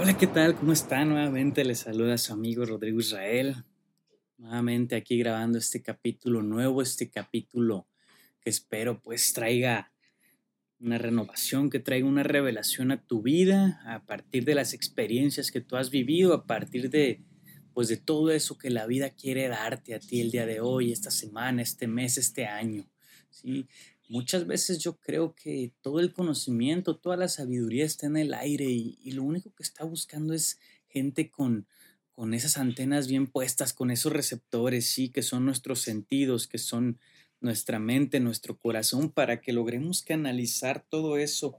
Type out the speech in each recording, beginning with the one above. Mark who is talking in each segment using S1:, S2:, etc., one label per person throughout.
S1: Hola, ¿qué tal? ¿Cómo está? Nuevamente les saluda su amigo Rodrigo Israel. Nuevamente aquí grabando este capítulo nuevo, este capítulo que espero pues traiga una renovación, que traiga una revelación a tu vida a partir de las experiencias que tú has vivido, a partir de pues de todo eso que la vida quiere darte a ti el día de hoy, esta semana, este mes, este año. ¿sí? Muchas veces yo creo que todo el conocimiento, toda la sabiduría está en el aire y, lo único que está buscando es gente con, con esas antenas bien puestas, con esos receptores, sí, que son nuestros sentidos, que son nuestra mente, nuestro corazón, para que logremos canalizar todo eso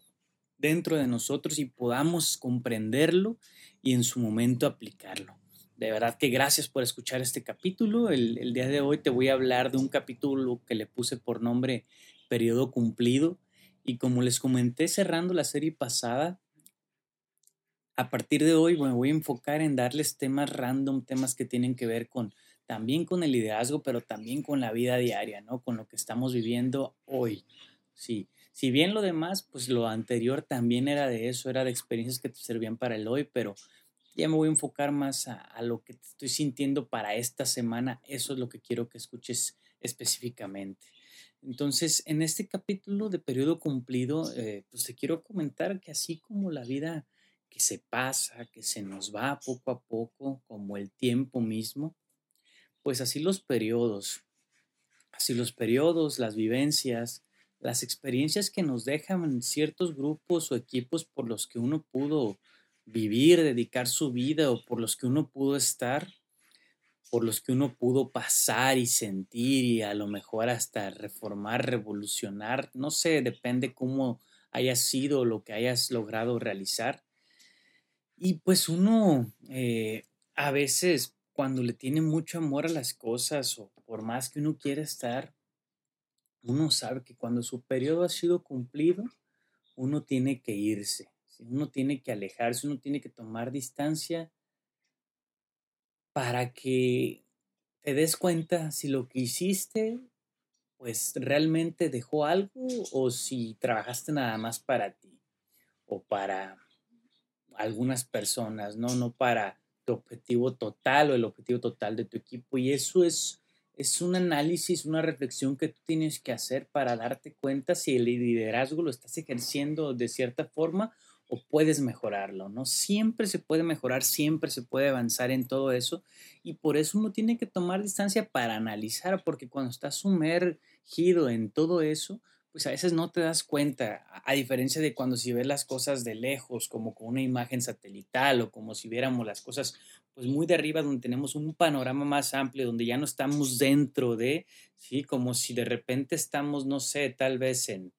S1: dentro de nosotros y podamos comprenderlo y en su momento aplicarlo. De verdad que gracias por escuchar este capítulo. El, el día de hoy te voy a hablar de un capítulo que le puse por nombre periodo cumplido. Y como les comenté cerrando la serie pasada, a partir de hoy me voy a enfocar en darles temas random, temas que tienen que ver con también con el liderazgo, pero también con la vida diaria, ¿no? Con lo que estamos viviendo hoy. Sí. Si bien lo demás, pues lo anterior también era de eso, era de experiencias que te servían para el hoy, pero ya me voy a enfocar más a, a lo que estoy sintiendo para esta semana. Eso es lo que quiero que escuches específicamente. Entonces, en este capítulo de periodo cumplido, eh, pues te quiero comentar que así como la vida que se pasa, que se nos va poco a poco, como el tiempo mismo, pues así los periodos, así los periodos, las vivencias, las experiencias que nos dejan ciertos grupos o equipos por los que uno pudo vivir, dedicar su vida o por los que uno pudo estar, por los que uno pudo pasar y sentir y a lo mejor hasta reformar, revolucionar, no sé, depende cómo haya sido lo que hayas logrado realizar. Y pues uno eh, a veces cuando le tiene mucho amor a las cosas o por más que uno quiera estar, uno sabe que cuando su periodo ha sido cumplido, uno tiene que irse, uno tiene que alejarse, uno tiene que tomar distancia para que te des cuenta si lo que hiciste pues realmente dejó algo o si trabajaste nada más para ti o para algunas personas, ¿no? No para tu objetivo total o el objetivo total de tu equipo. Y eso es, es un análisis, una reflexión que tú tienes que hacer para darte cuenta si el liderazgo lo estás ejerciendo de cierta forma o puedes mejorarlo, ¿no? Siempre se puede mejorar, siempre se puede avanzar en todo eso y por eso uno tiene que tomar distancia para analizar, porque cuando estás sumergido en todo eso, pues a veces no te das cuenta, a diferencia de cuando si ves las cosas de lejos, como con una imagen satelital o como si viéramos las cosas pues muy de arriba donde tenemos un panorama más amplio, donde ya no estamos dentro de, ¿sí? Como si de repente estamos, no sé, tal vez en,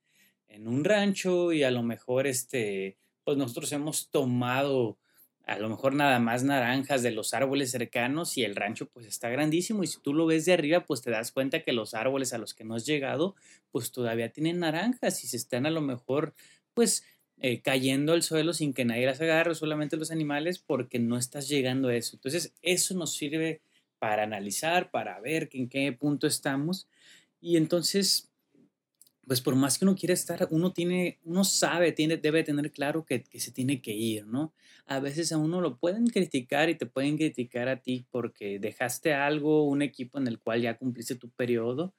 S1: en un rancho y a lo mejor este pues nosotros hemos tomado a lo mejor nada más naranjas de los árboles cercanos y el rancho pues está grandísimo y si tú lo ves de arriba pues te das cuenta que los árboles a los que no has llegado pues todavía tienen naranjas y se están a lo mejor pues eh, cayendo al suelo sin que nadie las agarre, solamente los animales porque no estás llegando a eso. Entonces eso nos sirve para analizar, para ver en qué punto estamos y entonces pues por más que uno quiera estar, uno tiene, uno sabe, tiene, debe tener claro que, se tiene que ir, ¿no? A veces a uno lo pueden criticar y te pueden criticar a ti porque dejaste algo, un equipo en el cual ya cumpliste tu periodo.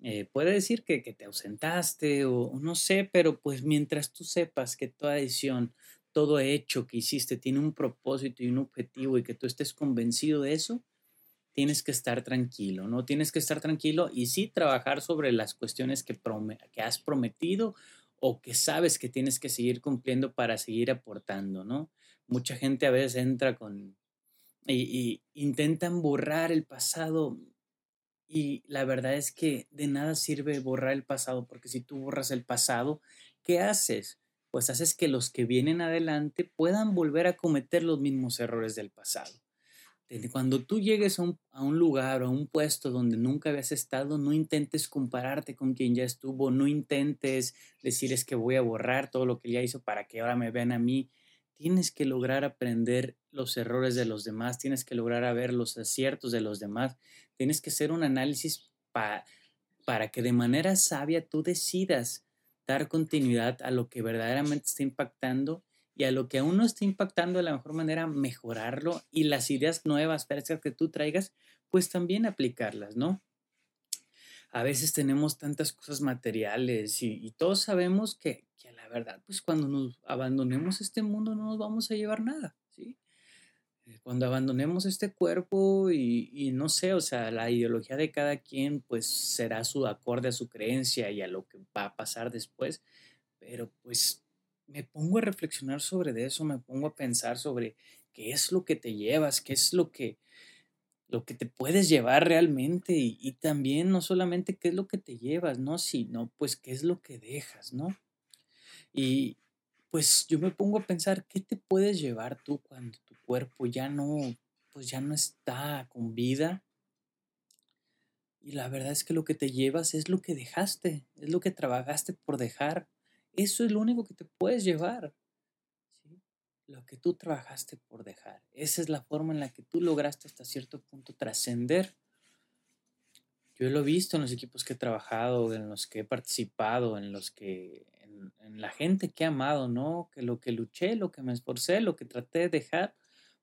S1: Eh, puede decir que, que, te ausentaste o, no sé, pero pues mientras tú sepas que toda decisión, todo hecho que hiciste tiene un propósito y un objetivo y que tú estés convencido de eso, tienes que estar tranquilo, ¿no? Tienes que estar tranquilo y sí trabajar sobre las cuestiones que, que has prometido o que sabes que tienes que seguir cumpliendo para seguir aportando, ¿no? Mucha gente a veces entra con y, intentan borrar el pasado y la verdad es que de nada sirve borrar el pasado porque si tú borras el pasado, ¿qué haces? Pues haces que los que vienen adelante puedan volver a cometer los mismos errores del pasado. Cuando tú llegues a un, lugar o a un puesto donde nunca habías estado, no intentes compararte con quien ya estuvo, no intentes decir es que voy a borrar todo lo que ya hizo para que ahora me vean a mí. Tienes que lograr aprender los errores de los demás, tienes que lograr ver los aciertos de los demás, tienes que hacer un análisis para que de manera sabia tú decidas dar continuidad a lo que verdaderamente está impactando y a lo que aún no está impactando de la mejor manera, mejorarlo y las ideas nuevas, frescas que tú traigas, pues también aplicarlas, ¿no? A veces tenemos tantas cosas materiales y, todos sabemos que, que, la verdad, pues cuando nos abandonemos este mundo no nos vamos a llevar nada, ¿sí? Eh, cuando abandonemos este cuerpo y, y, no sé, o sea, la ideología de cada quien pues será su acorde a su creencia y a lo que va a pasar después, pero pues me pongo a reflexionar sobre eso, me pongo a pensar sobre qué es lo que te llevas, qué es lo que, lo que te puedes llevar realmente y, y también no solamente qué es lo que te llevas, ¿no? Sino pues qué es lo que dejas, ¿no? Y pues yo me pongo a pensar qué te puedes llevar tú cuando tu cuerpo ya no, pues ya no está con vida. Y la verdad es que lo que te llevas es lo que dejaste, es lo que trabajaste por dejar. Eso es lo único que te puedes llevar. Lo que tú trabajaste por dejar. Esa es la forma en la que tú lograste hasta cierto punto trascender. Yo lo he visto en los equipos que he trabajado, en los que he participado, en los que, en, la gente que he amado, ¿no? Que lo que luché, lo que me esforcé, lo que traté de dejar,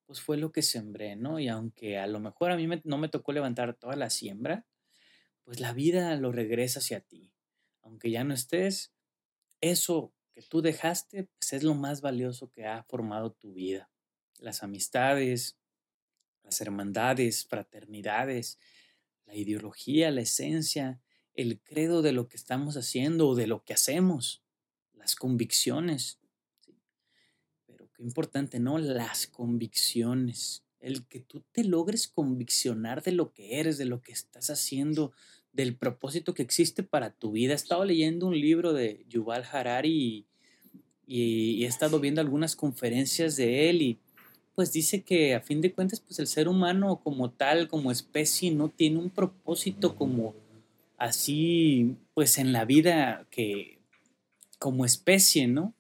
S1: pues fue lo que sembré, ¿no? Y aunque a lo mejor a mí no me tocó levantar toda la siembra, pues la vida lo regresa hacia ti. Aunque ya no estés, eso que tú dejaste, pues es lo más valioso que ha formado tu vida. Las amistades, las hermandades, fraternidades, la ideología, la esencia, el credo de lo que estamos haciendo o de lo que hacemos, las convicciones. Pero qué importante, ¿no? Las convicciones. El que tú te logres conviccionar de lo que eres, de lo que estás haciendo, del propósito que existe para tu vida. He estado leyendo un libro de Yuval Harari y, he estado viendo algunas conferencias de él y pues dice que a fin de cuentas pues el ser humano como tal, como especie, no tiene un propósito como así pues en la vida que como especie, ¿no?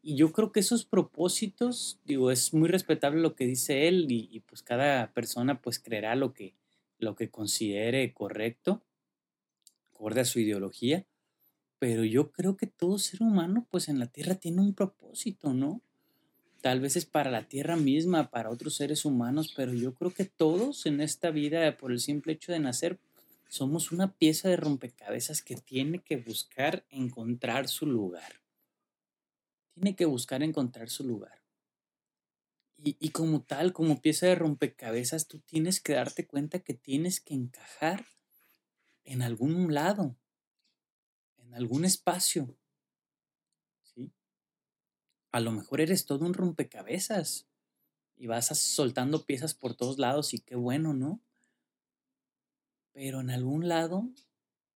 S1: Y yo creo que esos propósitos, digo, es muy respetable lo que dice él y, y pues cada persona pues creerá lo que, lo que considere correcto acorde a su ideología, pero yo creo que todo ser humano, pues en la Tierra tiene un propósito, ¿no? Tal vez es para la Tierra misma, para otros seres humanos, pero yo creo que todos en esta vida, por el simple hecho de nacer, somos una pieza de rompecabezas que tiene que buscar encontrar su lugar. Tiene que buscar encontrar su lugar. Y, y, como tal, como pieza de rompecabezas, tú tienes que darte cuenta que tienes que encajar en algún lado, en algún espacio. ¿sí? A lo mejor eres todo un rompecabezas y vas soltando piezas por todos lados y qué bueno, ¿no? Pero en algún lado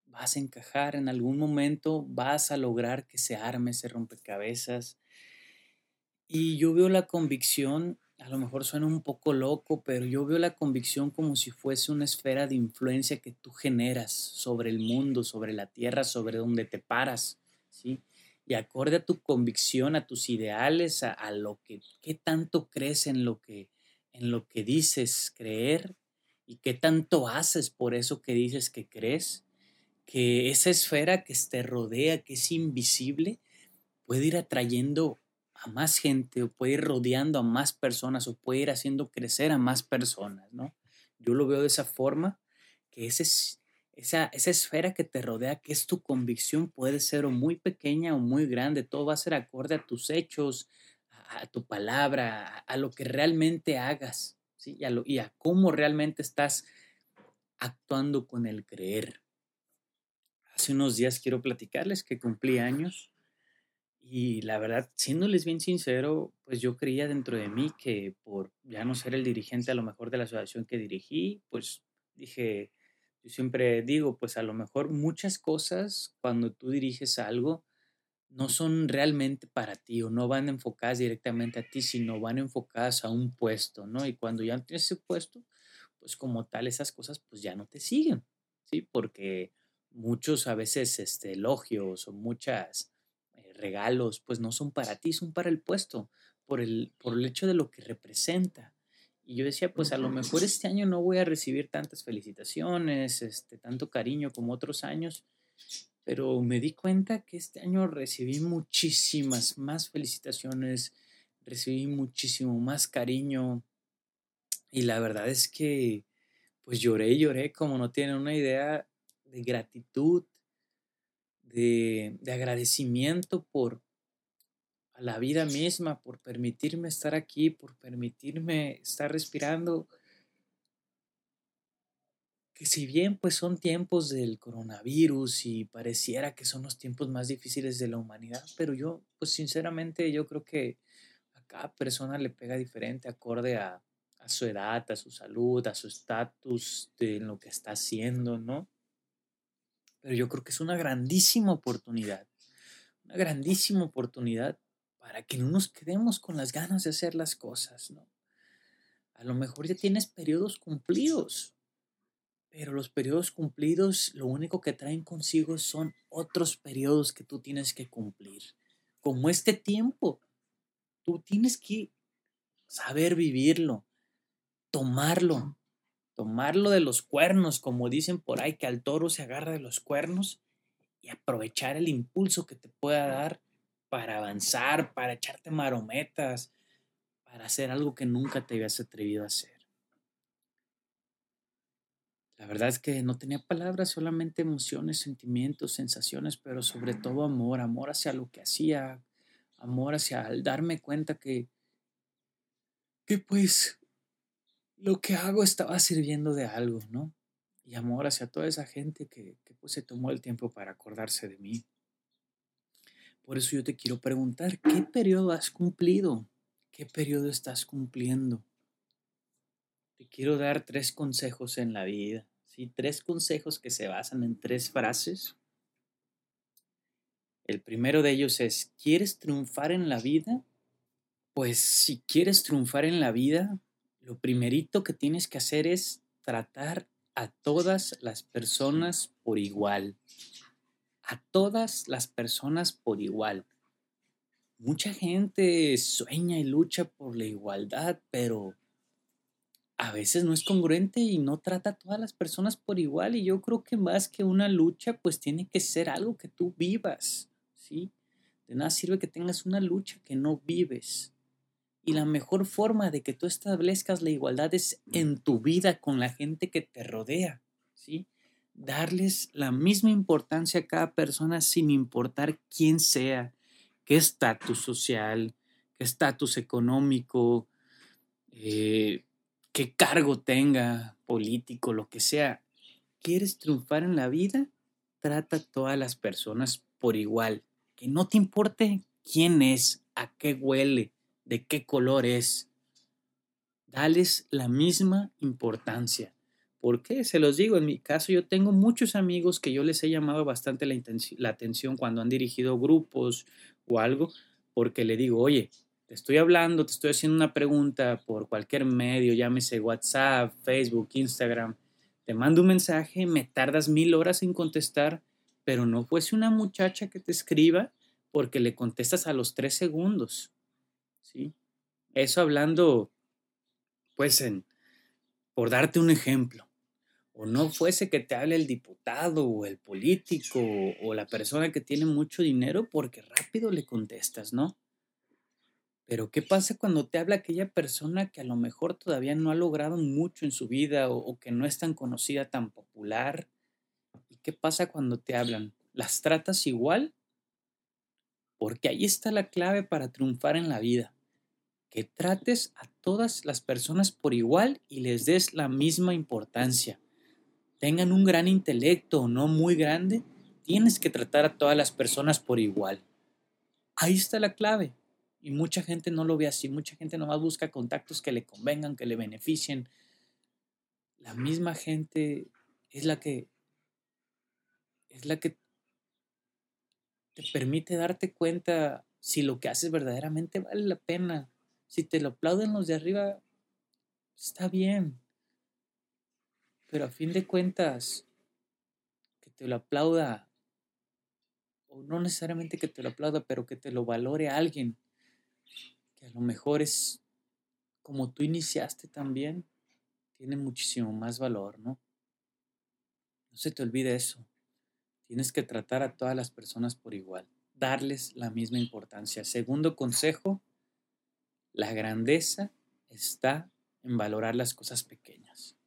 S1: vas a encajar, en algún momento vas a lograr que se arme ese rompecabezas. Y yo veo la convicción a lo mejor suena un poco loco, pero yo veo la convicción como si fuese una esfera de influencia que tú generas sobre el mundo, sobre la tierra, sobre donde te paras, ¿sí? Y acorde a tu convicción, a tus ideales, a, lo que, qué tanto crees en lo que, en lo que dices creer y qué tanto haces por eso que dices que crees, que esa esfera que te rodea, que es invisible, puede ir atrayendo a más gente o puede ir rodeando a más personas o puede ir haciendo crecer a más personas, ¿no? Yo lo veo de esa forma, que ese, esa, esa esfera que te rodea, que es tu convicción, puede ser muy pequeña o muy grande, todo va a ser acorde a tus hechos, a, tu palabra, a, lo que realmente hagas, ¿sí? Y lo, y a cómo realmente estás actuando con el creer. Hace unos días quiero platicarles que cumplí años y la verdad, siéndoles bien sincero, pues yo creía dentro de mí que por ya no ser el dirigente a lo mejor de la asociación que dirigí, pues dije, yo siempre digo, pues a lo mejor muchas cosas cuando tú diriges algo no son realmente para ti o no van enfocadas directamente a ti, sino van enfocadas a un puesto, ¿no? Y cuando ya tienes ese puesto, pues como tal esas cosas pues ya no te siguen, ¿sí? Porque muchos a veces este, elogios o muchas regalos, pues no son para ti, son para el puesto, por el, por el hecho de lo que representa. Y yo decía, pues a lo mejor este año no voy a recibir tantas felicitaciones, este, tanto cariño como otros años, pero me di cuenta que este año recibí muchísimas más felicitaciones, recibí muchísimo más cariño y la verdad es que pues lloré y lloré como no tienen una idea de gratitud, de, de agradecimiento por a la vida misma, por permitirme estar aquí, por permitirme estar respirando. Que si bien pues son tiempos del coronavirus y pareciera que son los tiempos más difíciles de la humanidad, pero yo pues sinceramente yo creo que a cada persona le pega diferente acorde a, a su edad, a su salud, a su estatus de lo que está haciendo, ¿no? Pero yo creo que es una grandísima oportunidad, una grandísima oportunidad para que no nos quedemos con las ganas de hacer las cosas, ¿no? A lo mejor ya tienes periodos cumplidos, pero los periodos cumplidos lo único que traen consigo son otros periodos que tú tienes que cumplir. Como este tiempo, tú tienes que saber vivirlo, tomarlo, tomarlo de los cuernos, como dicen por ahí, que al toro se agarra de los cuernos y aprovechar el impulso que te pueda dar para avanzar, para echarte marometas, para hacer algo que nunca te habías atrevido a hacer. La verdad es que no tenía palabras, solamente emociones, sentimientos, sensaciones, pero sobre todo amor, amor hacia lo que hacía, amor hacia al darme cuenta que, que pues lo que hago estaba sirviendo de algo, ¿no? Y amor hacia toda esa gente que, que pues se tomó el tiempo para acordarse de mí. Por eso yo te quiero preguntar, ¿qué periodo has cumplido? ¿Qué periodo estás cumpliendo? Te quiero dar tres consejos en la vida, ¿sí? Tres consejos que se basan en tres frases. El primero de ellos es, ¿quieres triunfar en la vida? Pues si quieres triunfar en la vida, lo primerito que tienes que hacer es tratar a todas las personas por igual. A todas las personas por igual. Mucha gente sueña y lucha por la igualdad, pero a veces no es congruente y no trata a todas las personas por igual. Y yo creo que más que una lucha, pues tiene que ser algo que tú vivas, ¿sí? De nada sirve que tengas una lucha que no vives. Y la mejor forma de que tú establezcas la igualdad es en tu vida con la gente que te rodea, ¿sí? Darles la misma importancia a cada persona sin importar quién sea, qué estatus social, qué estatus económico, eh, qué cargo tenga, político, lo que sea. ¿Quieres triunfar en la vida? Trata a todas las personas por igual. Que no te importe quién es, a qué huele, de qué color es. Dales la misma importancia. ¿Por qué? Se los digo, en mi caso yo tengo muchos amigos que yo les he llamado bastante la, atención cuando han dirigido grupos o algo, porque le digo, oye, te estoy hablando, te estoy haciendo una pregunta por cualquier medio, llámese WhatsApp, Facebook, Instagram, te mando un mensaje, me tardas mil horas en contestar, pero no fuese una muchacha que te escriba porque le contestas a los tres segundos. ¿Sí? Eso hablando, pues, en, por darte un ejemplo. O no fuese que te hable el diputado o el político o la persona que tiene mucho dinero porque rápido le contestas, ¿no? Pero ¿qué pasa cuando te habla aquella persona que a lo mejor todavía no ha logrado mucho en su vida o, o, que no es tan conocida, tan popular? ¿Y qué pasa cuando te hablan? ¿Las tratas igual? Porque ahí está la clave para triunfar en la vida que trates a todas las personas por igual y les des la misma importancia. Tengan un gran intelecto o no muy grande, tienes que tratar a todas las personas por igual. Ahí está la clave. Y mucha gente no lo ve así, mucha gente nomás busca contactos que le convengan, que le beneficien. La misma gente es la que es la que te permite darte cuenta si lo que haces verdaderamente vale la pena, si te lo aplauden los de arriba, está bien. Pero a fin de cuentas, que te lo aplauda, o no necesariamente que te lo aplauda, pero que te lo valore alguien, que a lo mejor es como tú iniciaste también, tiene muchísimo más valor, ¿no? No se te olvide eso. Tienes que tratar a todas las personas por igual, darles la misma importancia. Segundo consejo, La grandeza está en valorar las cosas pequeñas.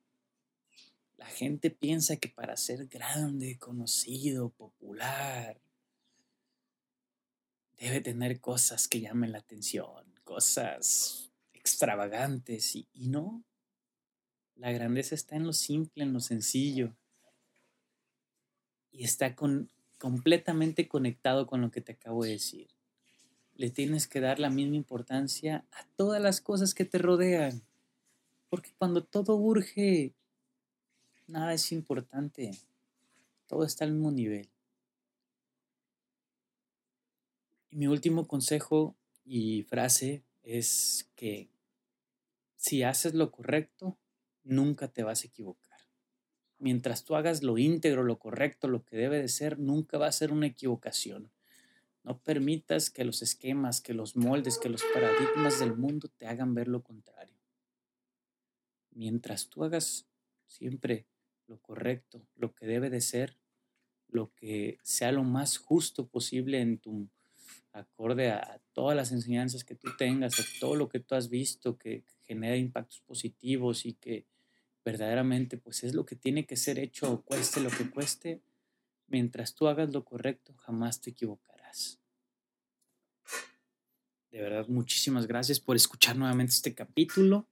S1: La gente piensa que para ser grande, conocido, popular, debe tener cosas que llamen la atención, cosas extravagantes y, no. La grandeza está en lo simple, en lo sencillo. Y está con, completamente conectado con lo que te acabo de decir. Le tienes que dar la misma importancia a todas las cosas que te rodean. Porque cuando todo urge, nada es importante. Todo está al mismo nivel. Y mi último consejo y frase es que si haces lo correcto, nunca te vas a equivocar. Mientras tú hagas lo íntegro, lo correcto, lo que debe de ser, nunca va a ser una equivocación. No permitas que los esquemas, que los moldes, que los paradigmas del mundo te hagan ver lo contrario. Mientras tú hagas siempre lo correcto, lo que debe de ser, lo que sea lo más justo posible en tu acorde a todas las enseñanzas que tú tengas, a todo lo que tú has visto que genera impactos positivos y que verdaderamente pues es lo que tiene que ser hecho, cueste lo que cueste, mientras tú hagas lo correcto, jamás te equivocarás. De verdad, muchísimas gracias por escuchar nuevamente este capítulo.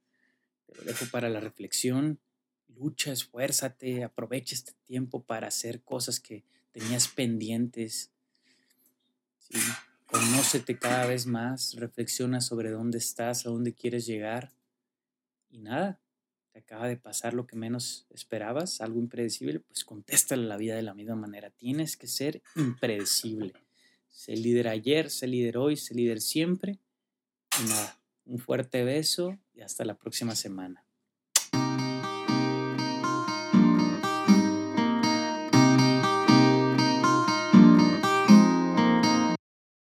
S1: Te lo dejo para la reflexión. Lucha, esfuérzate, aprovecha este tiempo para hacer cosas que tenías pendientes. ¿sí? Conócete cada vez más, reflexiona sobre dónde estás, a dónde quieres llegar. Y nada, te acaba de pasar lo que menos esperabas, algo impredecible, pues contéstale la vida de la misma manera. Tienes que ser impredecible. Se líder ayer, se líder hoy, se líder siempre. Y nada, un fuerte beso y hasta la próxima semana.